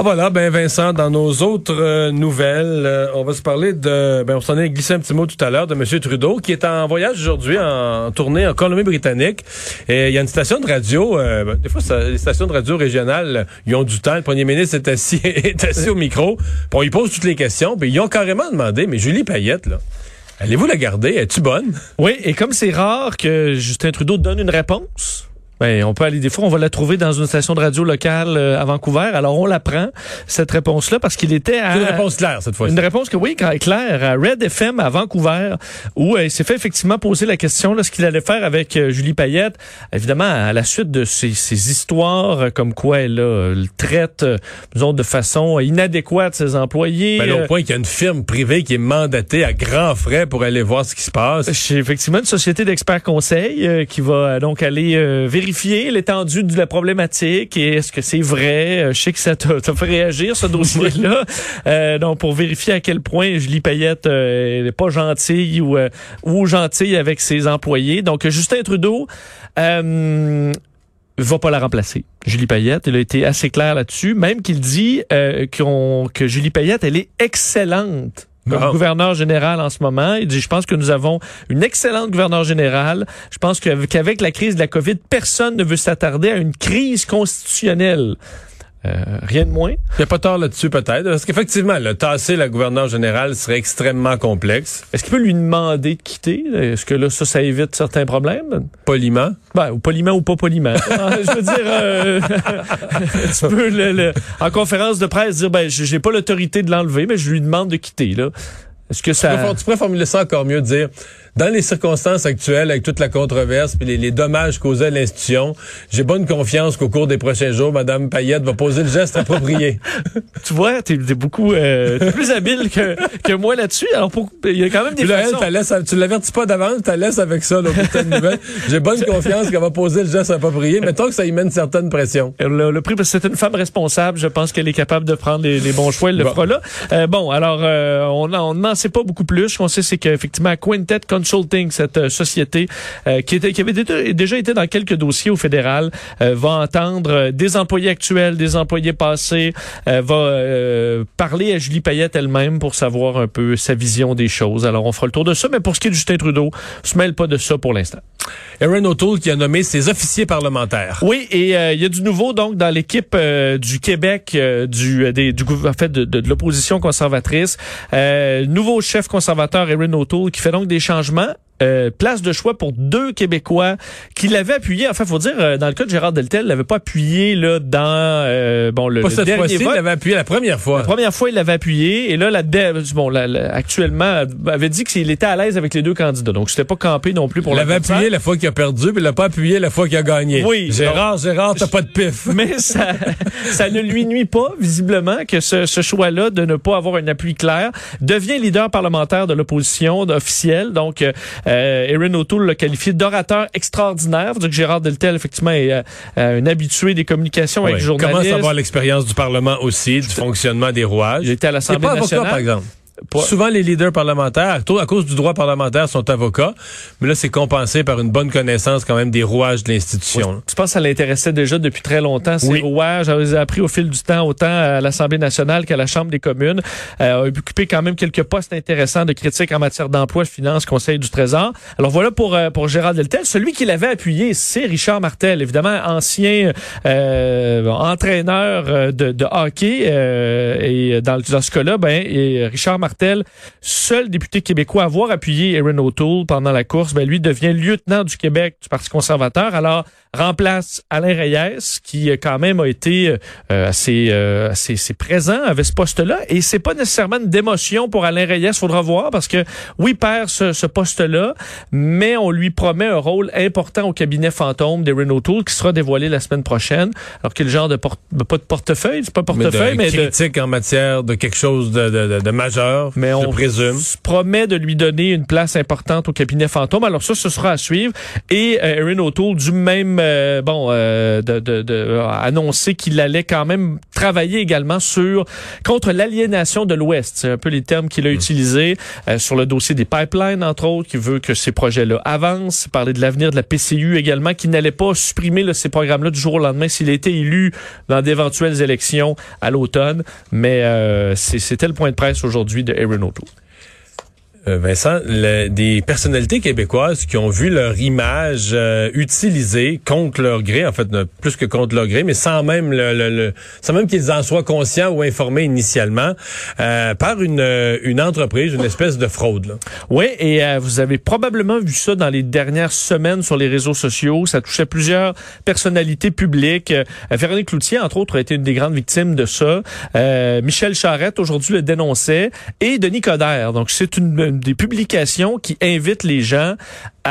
Ah voilà, ben Vincent, dans nos autres euh, nouvelles, euh, on va se parler de, ben on s'en est glissé un petit mot tout à l'heure de M. Trudeau qui est en voyage aujourd'hui, en, tournée en Colombie-Britannique. Et il y a une station de radio, euh, ben, des fois les stations de radio régionales, ils ont du temps. Le premier ministre est assis, est assis au micro, bon, il pose toutes les questions, puis ils ont carrément demandé, mais Julie Payette là. Allez-vous la garder? Es-tu bonne? Oui, et comme c'est rare que Justin Trudeau donne une réponse, ben, on peut aller des fois, on va la trouver dans une station de radio locale euh, à Vancouver. Alors on la prend cette réponse-là parce qu'il était à une réponse claire cette fois-ci. Une réponse que oui, claire à Red FM à Vancouver où euh, il s'est fait effectivement poser la question là ce qu'il allait faire avec euh, Julie Payette. Évidemment à la suite de ces, ces histoires comme quoi elle, elle traite disons de façon inadéquate ses employés. Ben, au point qu'il y a une firme privée qui est mandatée à grands frais pour aller voir ce qui se passe. C'est effectivement une société d'experts conseils qui va donc aller vérifier vérifier l'étendue de la problématique et est-ce que c'est vrai? Euh, je sais que ça t'a fait réagir, ce dossier-là. euh, donc, pour vérifier à quel point Julie Payette euh, n'est pas gentille ou, euh, ou gentille avec ses employés. Donc, Justin Trudeau euh, va pas la remplacer. Julie Payette, il a été assez clair là-dessus, même qu'il dit euh, que Julie Payette, elle est excellente comme gouverneur général en ce moment. Il dit, je pense que nous avons une excellente gouverneur générale. Je pense qu'avec la crise de la COVID, personne ne veut s'attarder à une crise constitutionnelle. Euh, rien de moins. Il n'y a pas tort là-dessus peut-être, parce qu'effectivement, le tasser la gouverneure générale serait extrêmement complexe. Est-ce qu'il peut lui demander de quitter? Est-ce que là, ça, ça évite certains problèmes? Poliment? Ben, ou poliment ou pas poliment. Ah, je veux dire, euh, tu peux, le, en conférence de presse, dire, ben, j'ai pas l'autorité de l'enlever, mais je lui demande de quitter, là. Est-ce que ça... Tu pourrais formuler ça encore mieux, dire dans les circonstances actuelles, avec toute la controverse et les, dommages causés à l'institution, j'ai bonne confiance qu'au cours des prochains jours, Mme Payette va poser le geste approprié. tu vois, t'es es beaucoup euh, plus habile que, que moi là-dessus. Alors, il y a quand même des Puis là, façons... tu l'avertis pas d'avance, tu laisses avec ça, là, J'ai bonne confiance qu'elle va poser le geste approprié. Mettons que ça y mène certaine pression. Le, le prix, parce que c'est une femme responsable, je pense qu'elle est capable de prendre les, les bons choix. Elle le fera là. Euh, bon, alors, euh, on n'en sait pas beaucoup plus. Ce qu'on sait, c'est qu'effectivement, Quintet Consulting, cette euh, société euh, qui, avait déjà été dans quelques dossiers au fédéral, euh, va entendre des employés actuels, des employés passés, va parler à Julie Payette elle-même pour savoir un peu sa vision des choses. Alors, on fera le tour de ça, mais pour ce qui est de Justin Trudeau, se mêle pas de ça pour l'instant. Erin O'Toole qui a nommé ses officiers parlementaires. Oui, et il y a du nouveau donc dans l'équipe du Québec du, des, du en fait de, de, l'opposition conservatrice. nouveau chef conservateur Erin O'Toole qui fait donc des changements euh, place de choix pour deux Québécois qui l'avaient appuyé. Enfin, faut dire, euh, dans le cas de Gérard Deltel, il l'avait pas appuyé là dans euh, bon le, pas cette dernier Il l'avait appuyé la première fois. La première fois, il l'avait appuyé et là, la bon, actuellement, avait dit qu'il était à l'aise avec les deux candidats. Donc, c'était pas campé non plus pour. Il l'avait appuyé la fois qu'il a perdu, puis il l'a pas appuyé la fois qu'il a gagné. Oui. Gérard, Gérard, t'as pas de pif. Mais ça, ça ne lui nuit pas visiblement que ce, ce choix-là de ne pas avoir un appui clair devient leader parlementaire de l'opposition officielle. Donc euh, Erin O'Toole l'a qualifié d'orateur extraordinaire. Dire que Gérard Deltel, effectivement, est euh, un habitué des communications avec les journalistes. Commence à avoir l'expérience du Parlement aussi, du fonctionnement des rouages. Il était à l'Assemblée nationale. par exemple. Souvent, les leaders parlementaires, à cause du droit parlementaire, sont avocats, mais là, c'est compensé par une bonne connaissance quand même des rouages de l'institution. Tu penses que ça l'intéressait déjà depuis très longtemps, ces rouages? Elle les a appris au fil du temps, autant à l'Assemblée nationale qu'à la Chambre des communes. Elle a occupé quand même quelques postes intéressants de critique en matière d'emploi, finances, Conseil du Trésor. Alors voilà pour, euh, pour Gérard Deltel. Celui qui l'avait appuyé, c'est Richard Martel, évidemment ancien euh, entraîneur euh, de, de hockey. Euh, et dans, dans ce cas-là, ben, et Richard Martel Seul député québécois à avoir appuyé Erin O'Toole pendant la course, ben lui devient lieutenant du Québec du Parti conservateur. Alors, remplace Alain Reyes, qui quand même a été assez, assez, assez, présent avec ce poste-là. Et c'est pas nécessairement une démotion pour Alain Reyes, faudra voir, parce que oui, perd ce, ce poste-là, mais on lui promet un rôle important au cabinet fantôme des Renault Tool qui sera dévoilé la semaine prochaine. Alors quel genre de porte, pas de portefeuille, c'est pas portefeuille, mais de, mais critique en matière de quelque chose de, de, de majeur, mais on présume. promet de lui donner une place importante au cabinet fantôme. Alors ça, ce sera à suivre. Et euh, Erin O'Toole, du même, euh, bon, euh, de, de, de, annoncer qu'il allait quand même travailler également sur contre l'aliénation de l'Ouest. C'est un peu les termes qu'il a mm. utilisés euh, sur le dossier des pipelines, entre autres, qui veut que ces projets-là avancent. Parler de l'avenir de la PCU également, qui n'allait pas supprimer là, ces programmes-là du jour au lendemain s'il était élu dans d'éventuelles élections à l'automne. Mais euh, c'était le point de presse aujourd'hui de Aaron O'Toole. Euh, Vincent, des personnalités québécoises qui ont vu leur image euh, utilisée contre leur gré, en fait, plus que contre leur gré, mais sans même le, sans même qu'ils en soient conscients ou informés initialement, euh, par une, une entreprise, une espèce de fraude. Là. Oui, et vous avez probablement vu ça dans les dernières semaines sur les réseaux sociaux. Ça touchait plusieurs personnalités publiques. Véronique Cloutier, entre autres, a été une des grandes victimes de ça. Michel Charette, aujourd'hui, le dénonçait. Et Denis Coderre. Donc, c'est une des publications qui invitent les gens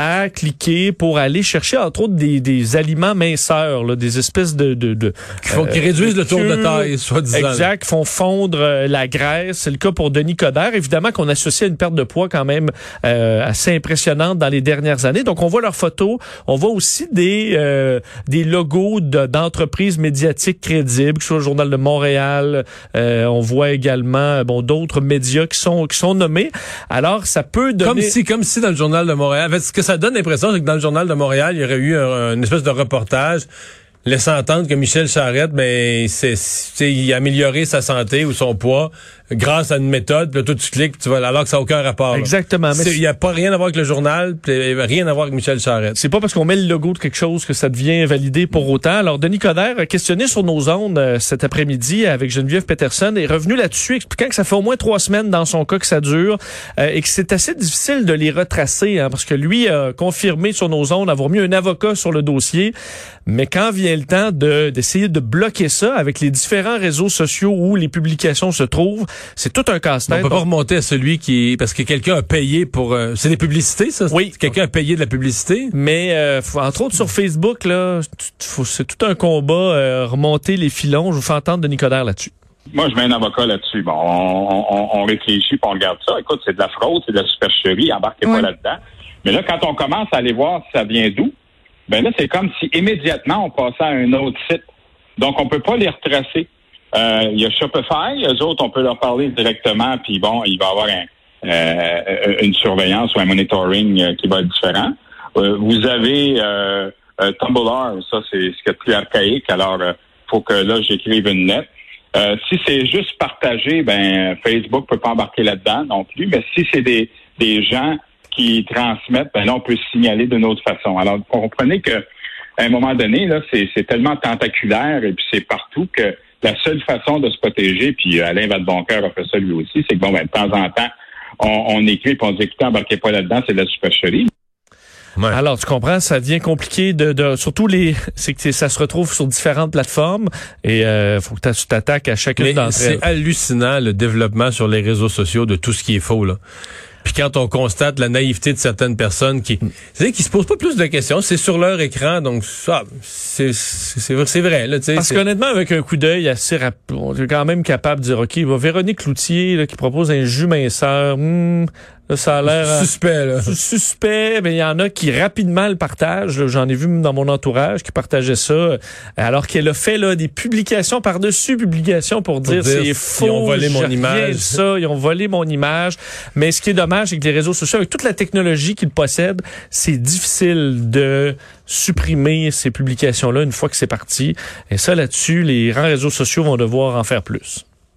à cliquer pour aller chercher entre autres des, des aliments minceurs, là, des espèces de, de, de qui, font, qui réduisent le tour de taille, soi-disant. Exact, font fondre euh, la graisse. C'est le cas pour Denis Coderre. Évidemment qu'on associe à une perte de poids quand même euh, assez impressionnante dans les dernières années. Donc on voit leurs photos, on voit aussi des euh, des logos d'entreprises médiatiques crédibles, que ce soit le Journal de Montréal. on voit également bon d'autres médias qui sont qui sont nommés. Alors ça peut donner comme si comme si dans le Journal de Montréal, en ce que ça donne l'impression, que dans le journal de Montréal, il y aurait eu une espèce de reportage laissant entendre que Michel Charette, ben, c'est, il a amélioré sa santé ou son poids grâce à une méthode, puis là, toi, tu cliques, tu vois, alors que ça n'a aucun rapport. Exactement. Il n'y a pas rien à voir avec le journal, puis rien à voir avec Michel Charette. C'est pas parce qu'on met le logo de quelque chose que ça devient validé pour autant. Alors, Denis Coderre, questionné sur nos ondes euh, cet après-midi avec Geneviève Peterson, est revenu là-dessus, expliquant que ça fait au moins trois semaines dans son cas que ça dure euh, et que c'est assez difficile de les retracer, hein, parce que lui a confirmé sur nos ondes avoir mis un avocat sur le dossier. Mais quand vient le temps d'essayer de bloquer ça avec les différents réseaux sociaux où les publications se trouvent, c'est tout un casse-tête. On peut pas remonter à celui qui parce que quelqu'un a payé pour euh, c'est des publicités ça? Oui, quelqu'un a payé de la publicité? Mais euh, entre autres sur Facebook là, c'est tout un combat euh, remonter les filons. Je vous fais entendre de Nicodère là-dessus. Moi, je mets un avocat là-dessus. Bon, on, on, on réfléchit, puis on regarde ça. Écoute, c'est de la fraude, c'est de la supercherie, embarquez pas là-dedans. Mais là, quand on commence à aller voir ça vient d'où, ben là, c'est comme si immédiatement on passait à un autre site. Donc, on peut pas les retracer. Euh, il y a Shopify, eux autres, on peut leur parler directement, puis bon, il va y avoir euh, une surveillance ou un monitoring euh, qui va être différent. vous avez Tumblr, ça c'est ce qui est plus archaïque, alors faut que là j'écrive une lettre. si c'est juste partagé, ben Facebook peut pas embarquer là-dedans non plus, mais si c'est des, des gens qui transmettent, ben là on peut signaler d'une autre façon. Alors comprenez que à un moment donné, là, c'est tellement tentaculaire et puis c'est partout que la seule façon de se protéger, puis Alain Vadeboncoeur a fait ça lui aussi, c'est que bon, ben, de temps en temps, on, écrit et on dit écoutez, embarquez pas là-dedans, c'est de la supercherie. Alors, tu comprends, ça devient compliqué de, de surtout les, c'est que ça se retrouve sur différentes plateformes et euh, faut que tu t'attaques à chacune d'entre elles. C'est hallucinant le développement sur les réseaux sociaux de tout ce qui est faux là. Puis quand on constate la naïveté de certaines personnes qui, c'est qui se posent pas plus de questions, c'est sur leur écran, donc ça, c'est c'est vrai là. Parce qu'honnêtement, avec un coup d'œil assez rapide, on est quand même capable de dire ok, Véronique Cloutier là, qui propose un jus minceur, hmm, ça a l'air euh, suspect. Là. Suspect, mais il y en a qui rapidement le partagent. J'en ai vu dans mon entourage qui partageaient ça, alors qu'elle a fait là des publications par-dessus publications pour, dire, c'est faux. Ils ont volé mon image. Ça, ils ont volé mon image. Mais ce qui est dommage, c'est que les réseaux sociaux, avec toute la technologie qu'ils possèdent, c'est difficile de supprimer ces publications-là une fois que c'est parti. Et ça, là-dessus, les grands réseaux sociaux vont devoir en faire plus.